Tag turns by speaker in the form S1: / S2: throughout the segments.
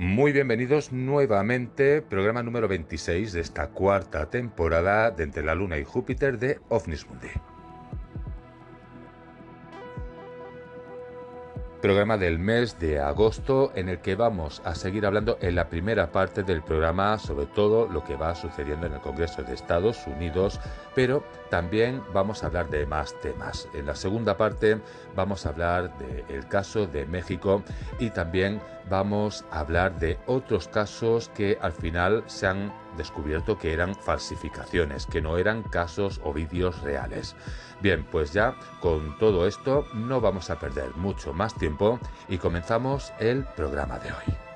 S1: Muy bienvenidos nuevamente, programa número 26 de esta cuarta temporada de Entre la Luna y Júpiter de OVNIS Mundi. Programa del mes de agosto en el que vamos a seguir hablando en la primera parte del programa sobre todo lo que va sucediendo en el Congreso de Estados Unidos, pero también vamos a hablar de más temas. En la segunda parte vamos a hablar del caso de México y también vamos a hablar de otros casos que al final se han descubierto que eran falsificaciones, que no eran casos o vídeos reales. Bien, pues ya con todo esto no vamos a perder mucho más tiempo y comenzamos el programa de hoy.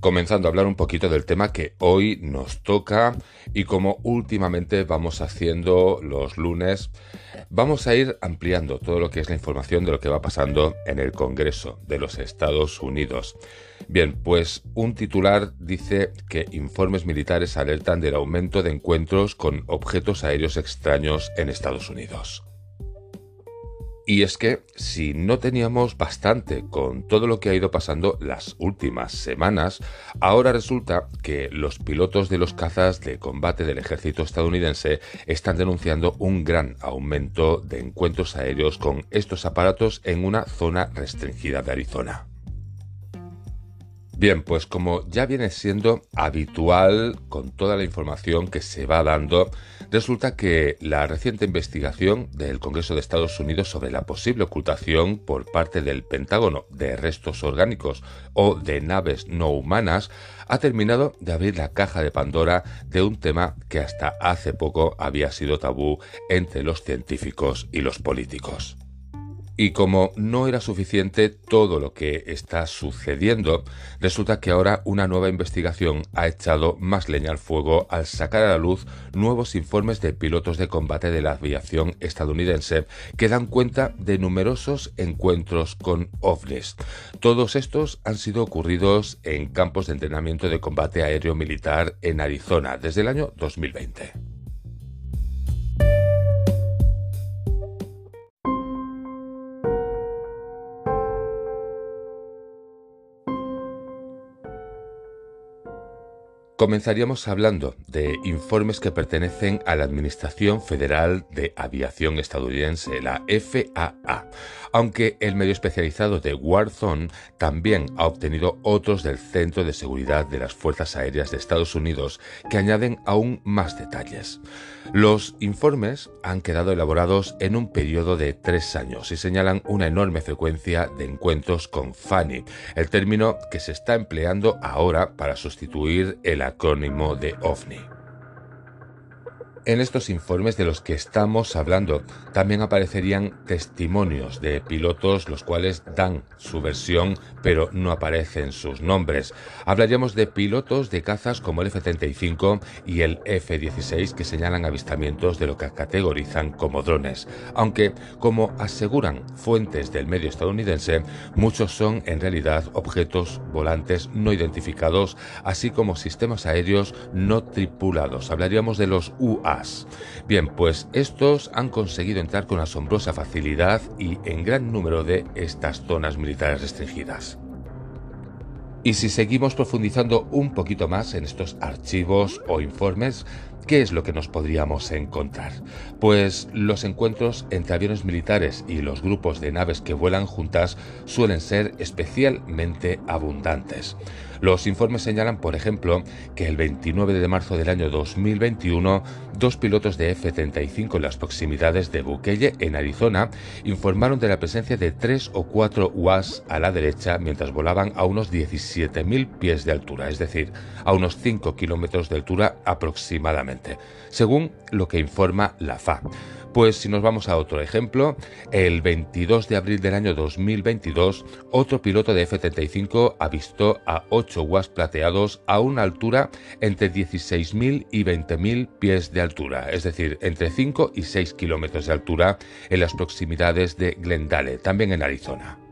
S1: Comenzando a hablar un poquito del tema que hoy nos toca y como últimamente vamos haciendo los lunes, vamos a ir ampliando todo lo que es la información de lo que va pasando en el Congreso de los Estados Unidos. Bien, pues un titular dice que informes militares alertan del aumento de encuentros con objetos aéreos extraños en Estados Unidos. Y es que si no teníamos bastante con todo lo que ha ido pasando las últimas semanas, ahora resulta que los pilotos de los cazas de combate del ejército estadounidense están denunciando un gran aumento de encuentros aéreos con estos aparatos en una zona restringida de Arizona. Bien, pues como ya viene siendo habitual con toda la información que se va dando, resulta que la reciente investigación del Congreso de Estados Unidos sobre la posible ocultación por parte del Pentágono de restos orgánicos o de naves no humanas ha terminado de abrir la caja de Pandora de un tema que hasta hace poco había sido tabú entre los científicos y los políticos. Y como no era suficiente todo lo que está sucediendo, resulta que ahora una nueva investigación ha echado más leña al fuego al sacar a la luz nuevos informes de pilotos de combate de la aviación estadounidense que dan cuenta de numerosos encuentros con ovnis. Todos estos han sido ocurridos en campos de entrenamiento de combate aéreo militar en Arizona desde el año 2020. Comenzaríamos hablando de informes que pertenecen a la Administración Federal de Aviación estadounidense, la FAA, aunque el medio especializado de Warzone también ha obtenido otros del Centro de Seguridad de las Fuerzas Aéreas de Estados Unidos que añaden aún más detalles. Los informes han quedado elaborados en un periodo de tres años y señalan una enorme frecuencia de encuentros con FANI, el término que se está empleando ahora para sustituir el acrónimo de OVNI. En estos informes de los que estamos hablando también aparecerían testimonios de pilotos los cuales dan su versión pero no aparecen sus nombres. Hablaríamos de pilotos de cazas como el F-35 y el F-16 que señalan avistamientos de lo que categorizan como drones, aunque como aseguran fuentes del medio estadounidense, muchos son en realidad objetos volantes no identificados, así como sistemas aéreos no tripulados. Hablaríamos de los UA Bien, pues estos han conseguido entrar con asombrosa facilidad y en gran número de estas zonas militares restringidas. Y si seguimos profundizando un poquito más en estos archivos o informes, ¿Qué es lo que nos podríamos encontrar? Pues los encuentros entre aviones militares y los grupos de naves que vuelan juntas suelen ser especialmente abundantes. Los informes señalan, por ejemplo, que el 29 de marzo del año 2021, dos pilotos de F-35 en las proximidades de Bukeye, en Arizona, informaron de la presencia de tres o cuatro UAS a la derecha mientras volaban a unos 17.000 pies de altura, es decir, a unos 5 kilómetros de altura aproximadamente según lo que informa la FA. Pues si nos vamos a otro ejemplo, el 22 de abril del año 2022, otro piloto de F-35 avistó a 8 WASP plateados a una altura entre 16.000 y 20.000 pies de altura, es decir, entre 5 y 6 kilómetros de altura en las proximidades de Glendale, también en Arizona.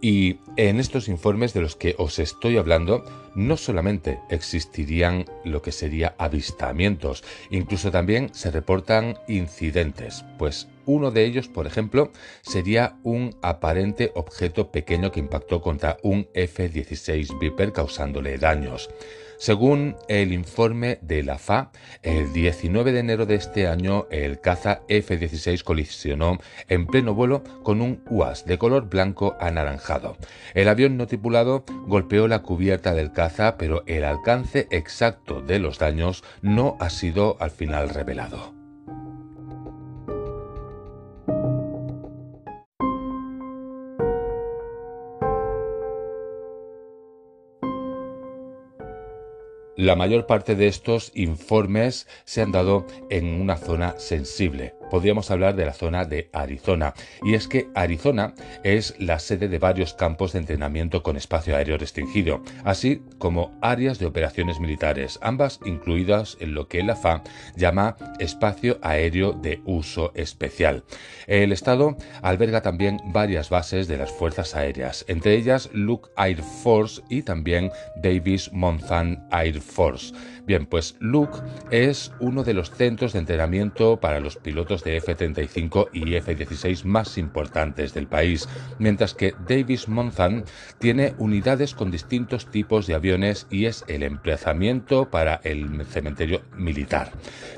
S1: Y en estos informes de los que os estoy hablando, no solamente existirían lo que sería avistamientos, incluso también se reportan incidentes, pues uno de ellos, por ejemplo, sería un aparente objeto pequeño que impactó contra un F-16 Viper causándole daños. Según el informe de la FA, el 19 de enero de este año el caza F-16 colisionó en pleno vuelo con un UAS de color blanco anaranjado. El avión no tripulado golpeó la cubierta del caza, pero el alcance exacto de los daños no ha sido al final revelado. La mayor parte de estos informes se han dado en una zona sensible, podríamos hablar de la zona de Arizona. Y es que Arizona es la sede de varios campos de entrenamiento con espacio aéreo restringido, así como áreas de operaciones militares, ambas incluidas en lo que la FA llama espacio aéreo de uso especial. El estado alberga también varias bases de las fuerzas aéreas, entre ellas Luke Air Force y también Davis Monthan Air Force. Bien, pues Luke es uno de los centros de entrenamiento para los pilotos de F-35 y F-16 más importantes del país, mientras que Davis Monthan tiene unidades con distintos tipos de aviones y es el emplazamiento para el cementerio militar.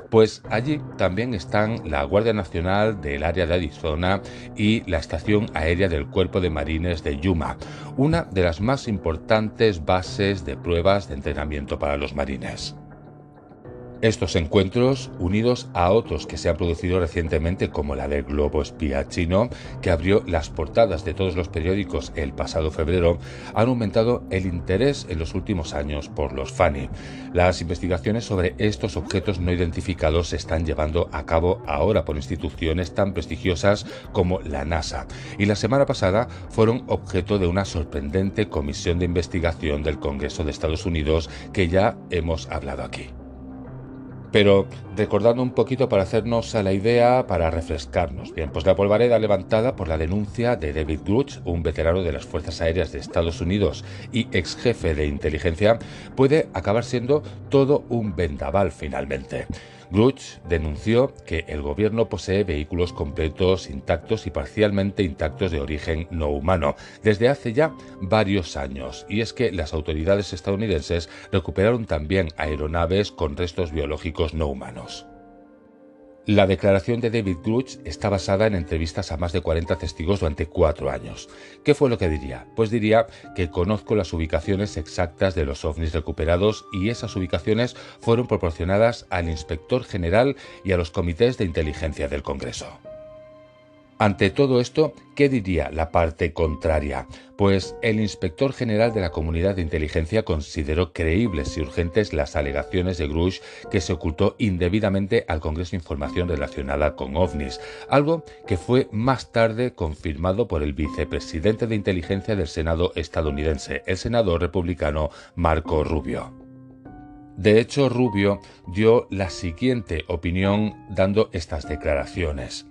S1: Pues allí también están la Guardia Nacional del área de Arizona y la Estación Aérea del Cuerpo de Marines de Yuma, una de las más importantes bases de pruebas de entrenamiento para los marines. Estos encuentros, unidos a otros que se han producido recientemente, como la del globo espía chino, que abrió las portadas de todos los periódicos el pasado febrero, han aumentado el interés en los últimos años por los FANI. Las investigaciones sobre estos objetos no identificados se están llevando a cabo ahora por instituciones tan prestigiosas como la NASA, y la semana pasada fueron objeto de una sorprendente comisión de investigación del Congreso de Estados Unidos que ya hemos hablado aquí. Pero recordando un poquito para hacernos a la idea, para refrescarnos. Bien, pues la polvareda levantada por la denuncia de David Gruch, un veterano de las Fuerzas Aéreas de Estados Unidos y ex jefe de inteligencia, puede acabar siendo todo un vendaval finalmente. Gruch denunció que el gobierno posee vehículos completos, intactos y parcialmente intactos de origen no humano desde hace ya varios años, y es que las autoridades estadounidenses recuperaron también aeronaves con restos biológicos no humanos. La declaración de David Gruch está basada en entrevistas a más de 40 testigos durante cuatro años. ¿Qué fue lo que diría? Pues diría que conozco las ubicaciones exactas de los ovnis recuperados y esas ubicaciones fueron proporcionadas al inspector general y a los comités de inteligencia del Congreso. Ante todo esto, ¿qué diría la parte contraria? Pues el inspector general de la Comunidad de Inteligencia consideró creíbles y urgentes las alegaciones de Grush que se ocultó indebidamente al Congreso información relacionada con ovnis, algo que fue más tarde confirmado por el vicepresidente de inteligencia del Senado estadounidense, el senador republicano Marco Rubio. De hecho, Rubio dio la siguiente opinión dando estas declaraciones.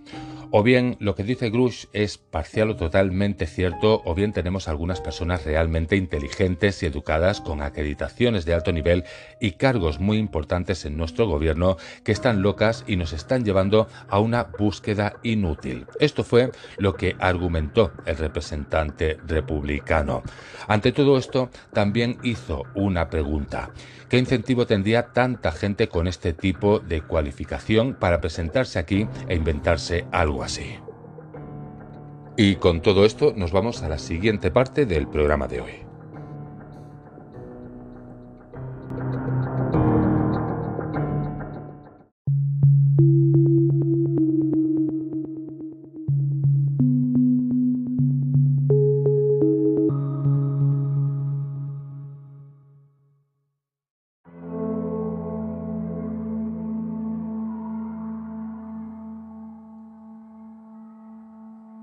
S1: O bien lo que dice Grush es parcial o totalmente cierto, o bien tenemos algunas personas realmente inteligentes y educadas con acreditaciones de alto nivel y cargos muy importantes en nuestro gobierno que están locas y nos están llevando a una búsqueda inútil. Esto fue lo que argumentó el representante republicano. Ante todo esto, también hizo una pregunta. ¿Qué incentivo tendría tanta gente con este tipo de cualificación para presentarse aquí e inventarse así? Y con todo esto nos vamos a la siguiente parte del programa de hoy.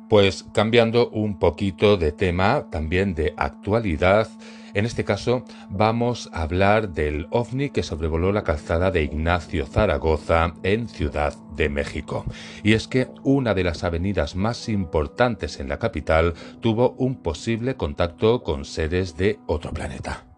S1: Pues cambiando un poquito de tema, también de actualidad, en este caso vamos a hablar del ovni que sobrevoló la calzada de Ignacio Zaragoza en Ciudad de México. Y es que una de las avenidas más importantes en la capital tuvo un posible contacto con seres de otro planeta.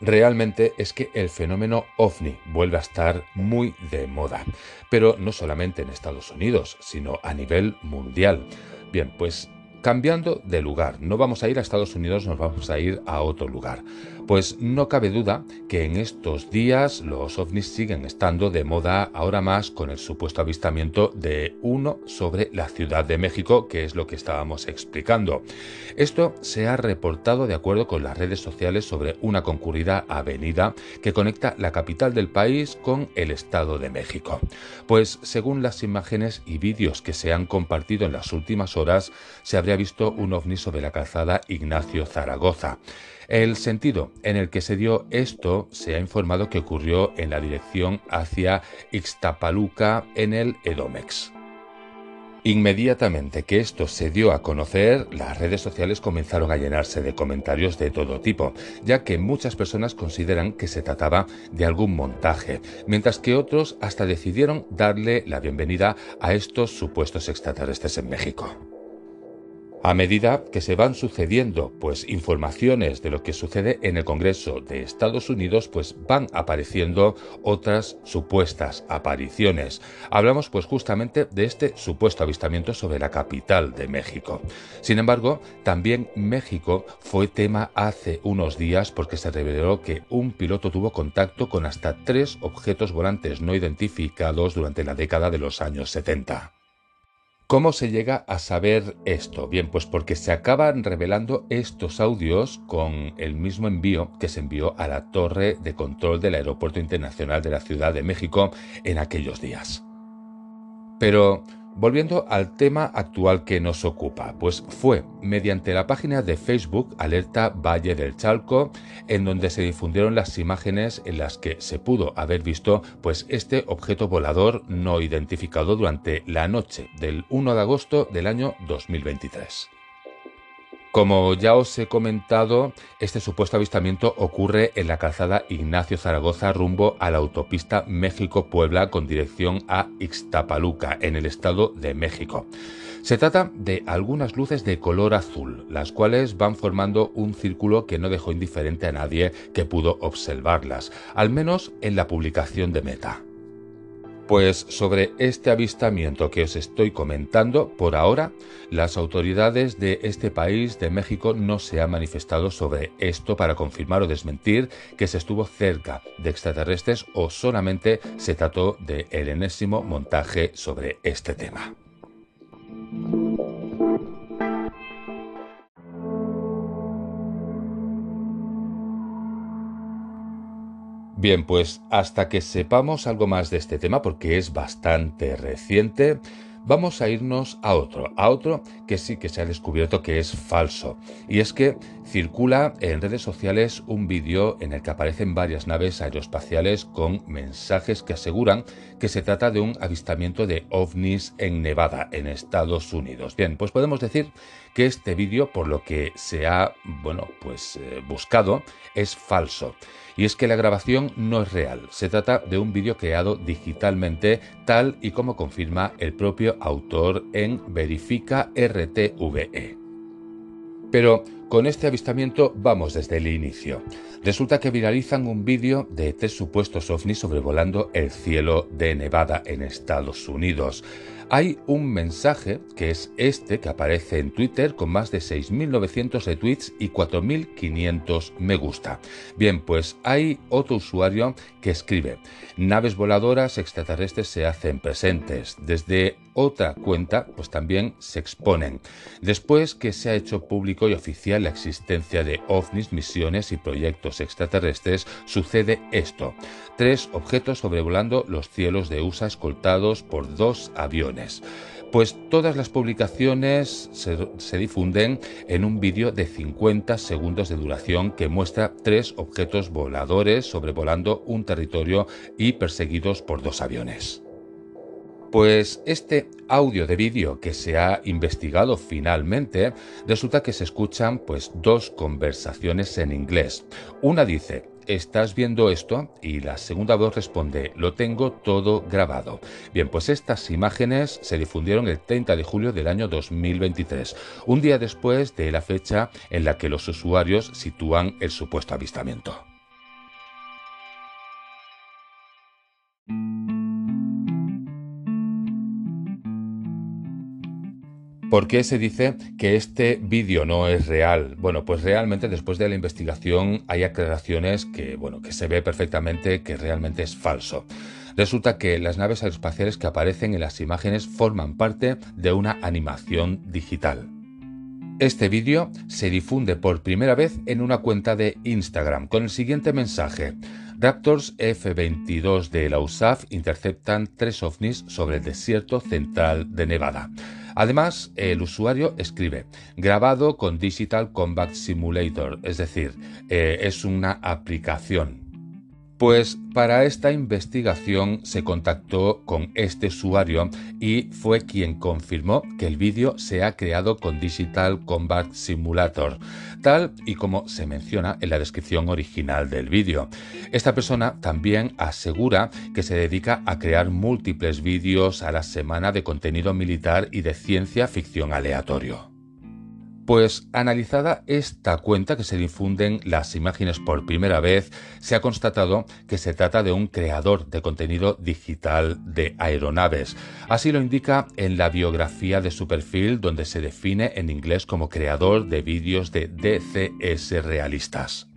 S1: Realmente es que el fenómeno ovni vuelve a estar muy de moda, pero no solamente en Estados Unidos, sino a nivel mundial. Bien, pues cambiando de lugar, no vamos a ir a Estados Unidos, nos vamos a ir a otro lugar. Pues no cabe duda que en estos días los ovnis siguen estando de moda ahora más con el supuesto avistamiento de uno sobre la Ciudad de México, que es lo que estábamos explicando. Esto se ha reportado de acuerdo con las redes sociales sobre una concurrida avenida que conecta la capital del país con el Estado de México. Pues según las imágenes y vídeos que se han compartido en las últimas horas, se habría visto un ovni sobre la calzada Ignacio Zaragoza. El sentido en el que se dio esto se ha informado que ocurrió en la dirección hacia Ixtapaluca en el Edomex. Inmediatamente que esto se dio a conocer, las redes sociales comenzaron a llenarse de comentarios de todo tipo, ya que muchas personas consideran que se trataba de algún montaje, mientras que otros hasta decidieron darle la bienvenida a estos supuestos extraterrestres en México. A medida que se van sucediendo pues informaciones de lo que sucede en el Congreso de Estados Unidos, pues van apareciendo otras supuestas apariciones. Hablamos pues justamente de este supuesto avistamiento sobre la capital de México. Sin embargo, también México fue tema hace unos días porque se reveló que un piloto tuvo contacto con hasta tres objetos volantes no identificados durante la década de los años 70. ¿Cómo se llega a saber esto? Bien, pues porque se acaban revelando estos audios con el mismo envío que se envió a la torre de control del Aeropuerto Internacional de la Ciudad de México en aquellos días. Pero Volviendo al tema actual que nos ocupa, pues fue mediante la página de Facebook Alerta Valle del Chalco en donde se difundieron las imágenes en las que se pudo haber visto pues este objeto volador no identificado durante la noche del 1 de agosto del año 2023. Como ya os he comentado, este supuesto avistamiento ocurre en la calzada Ignacio Zaragoza rumbo a la autopista México-Puebla con dirección a Ixtapaluca, en el estado de México. Se trata de algunas luces de color azul, las cuales van formando un círculo que no dejó indiferente a nadie que pudo observarlas, al menos en la publicación de Meta. Pues sobre este avistamiento que os estoy comentando, por ahora, las autoridades de este país, de México, no se han manifestado sobre esto para confirmar o desmentir que se estuvo cerca de extraterrestres o solamente se trató de el enésimo montaje sobre este tema. Bien, pues hasta que sepamos algo más de este tema, porque es bastante reciente, vamos a irnos a otro, a otro que sí que se ha descubierto que es falso. Y es que circula en redes sociales un vídeo en el que aparecen varias naves aeroespaciales con mensajes que aseguran que se trata de un avistamiento de ovnis en Nevada, en Estados Unidos. Bien, pues podemos decir que este vídeo, por lo que se ha, bueno, pues eh, buscado, es falso. Y es que la grabación no es real, se trata de un vídeo creado digitalmente tal y como confirma el propio autor en Verifica RTVE. Pero con este avistamiento vamos desde el inicio. Resulta que viralizan un vídeo de tres supuestos ovnis sobrevolando el cielo de Nevada en Estados Unidos. Hay un mensaje que es este que aparece en Twitter con más de 6.900 retweets y 4.500 me gusta. Bien, pues hay otro usuario que escribe, naves voladoras extraterrestres se hacen presentes. Desde otra cuenta, pues también se exponen. Después que se ha hecho público y oficial la existencia de ovnis, misiones y proyectos extraterrestres, sucede esto. Tres objetos sobrevolando los cielos de USA escoltados por dos aviones. Pues todas las publicaciones se, difunden en un vídeo de 50 segundos de duración que muestra tres objetos voladores sobrevolando un territorio y perseguidos por dos aviones. Pues este audio de vídeo que se ha investigado finalmente, resulta que se escuchan pues dos conversaciones en inglés. Una dice, ¿estás viendo esto? Y la segunda voz responde, lo tengo todo grabado. Bien, pues estas imágenes se difundieron el 30 de julio del año 2023, un día después de la fecha en la que los usuarios sitúan el supuesto avistamiento. ¿Por qué se dice que este vídeo no es real? Bueno, pues realmente después de la investigación hay aclaraciones que, bueno, que se ve perfectamente que realmente es falso. Resulta que las naves aeroespaciales que aparecen en las imágenes forman parte de una animación digital. Este vídeo se difunde por primera vez en una cuenta de Instagram con el siguiente mensaje. Raptors F-22 de la USAF interceptan tres ovnis sobre el desierto central de Nevada. Además, el usuario escribe grabado con Digital Combat Simulator, es decir, eh, es una aplicación pues para esta investigación se contactó con este usuario y fue quien confirmó que el vídeo se ha creado con Digital Combat Simulator, tal y como se menciona en la descripción original del vídeo. Esta persona también asegura que se dedica a crear múltiples vídeos a la semana de contenido militar y de ciencia ficción aleatorio. Pues analizada esta cuenta que se difunden las imágenes por primera vez, se ha constatado que se trata de un creador de contenido digital de aeronaves. Así lo indica en la biografía de su perfil, donde se define en inglés como creador de vídeos de DCS realistas.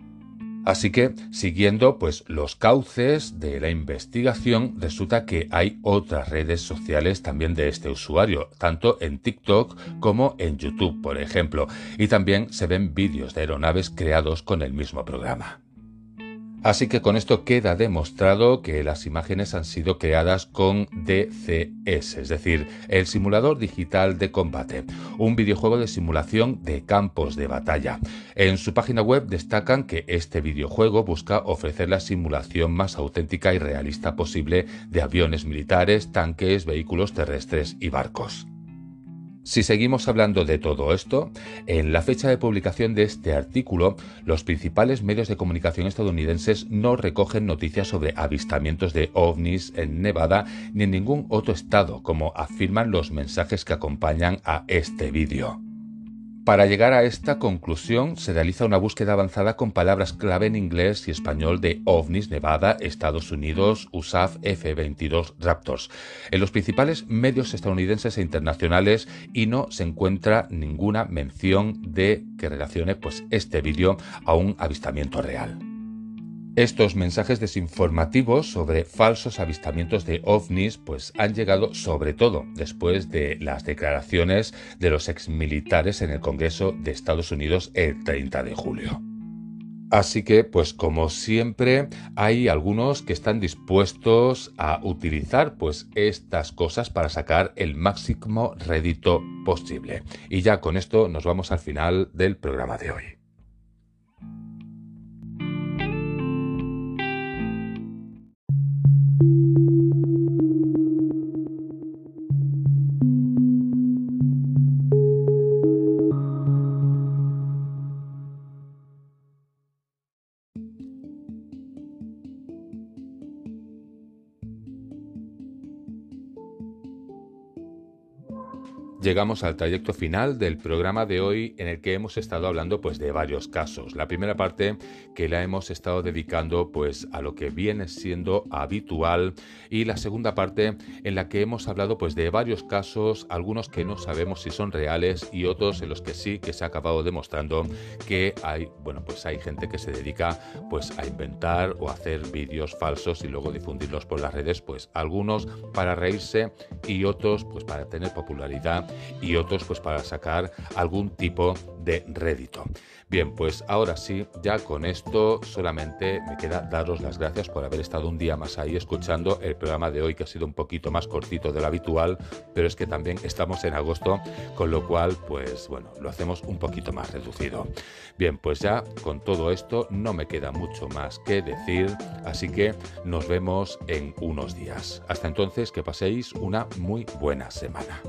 S1: Así que, siguiendo pues los cauces de la investigación, resulta que hay otras redes sociales también de este usuario, tanto en TikTok como en YouTube, por ejemplo, y también se ven vídeos de aeronaves creados con el mismo programa. Así que con esto queda demostrado que las imágenes han sido creadas con DCS, es decir, el simulador digital de combate, un videojuego de simulación de campos de batalla. En su página web destacan que este videojuego busca ofrecer la simulación más auténtica y realista posible de aviones militares, tanques, vehículos terrestres y barcos. Si seguimos hablando de todo esto, en la fecha de publicación de este artículo, los principales medios de comunicación estadounidenses no recogen noticias sobre avistamientos de ovnis en Nevada ni en ningún otro estado, como afirman los mensajes que acompañan a este vídeo. Para llegar a esta conclusión se realiza una búsqueda avanzada con palabras clave en inglés y español de ovnis, Nevada, Estados Unidos, USAF F-22 Raptors, en los principales medios estadounidenses e internacionales y no se encuentra ninguna mención de que relacione pues, este vídeo a un avistamiento real. Estos mensajes desinformativos sobre falsos avistamientos de ovnis pues han llegado sobre todo después de las declaraciones de los exmilitares en el Congreso de Estados Unidos el 30 de julio. Así que, pues como siempre, hay algunos que están dispuestos a utilizar pues estas cosas para sacar el máximo rédito posible. Y ya con esto nos vamos al final del programa de hoy. Llegamos al trayecto final del programa de hoy en el que hemos estado hablando pues de varios casos. La primera parte que la hemos estado dedicando pues a lo que viene siendo habitual y la segunda parte en la que hemos hablado pues de varios casos, algunos que no sabemos si son reales y otros en los que sí que se ha acabado demostrando que hay, bueno, pues hay gente que se dedica pues a inventar o hacer vídeos falsos y luego difundirlos por las redes, pues algunos para reírse y otros pues para tener popularidad y otros pues para sacar algún tipo de rédito. Bien, pues ahora sí, ya con esto solamente me queda daros las gracias por haber estado un día más ahí escuchando el programa de hoy que ha sido un poquito más cortito de lo habitual, pero es que también estamos en agosto, con lo cual pues bueno, lo hacemos un poquito más reducido. Bien, pues ya con todo esto no me queda mucho más que decir, así que nos vemos en unos días. Hasta entonces que paséis una muy buena semana.